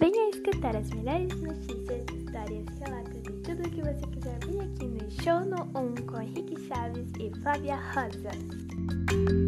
Venha escutar as melhores notícias, histórias, relatos e tudo o que você quiser vir aqui no Show no 1 com Henrique Chaves e Flávia Rosa.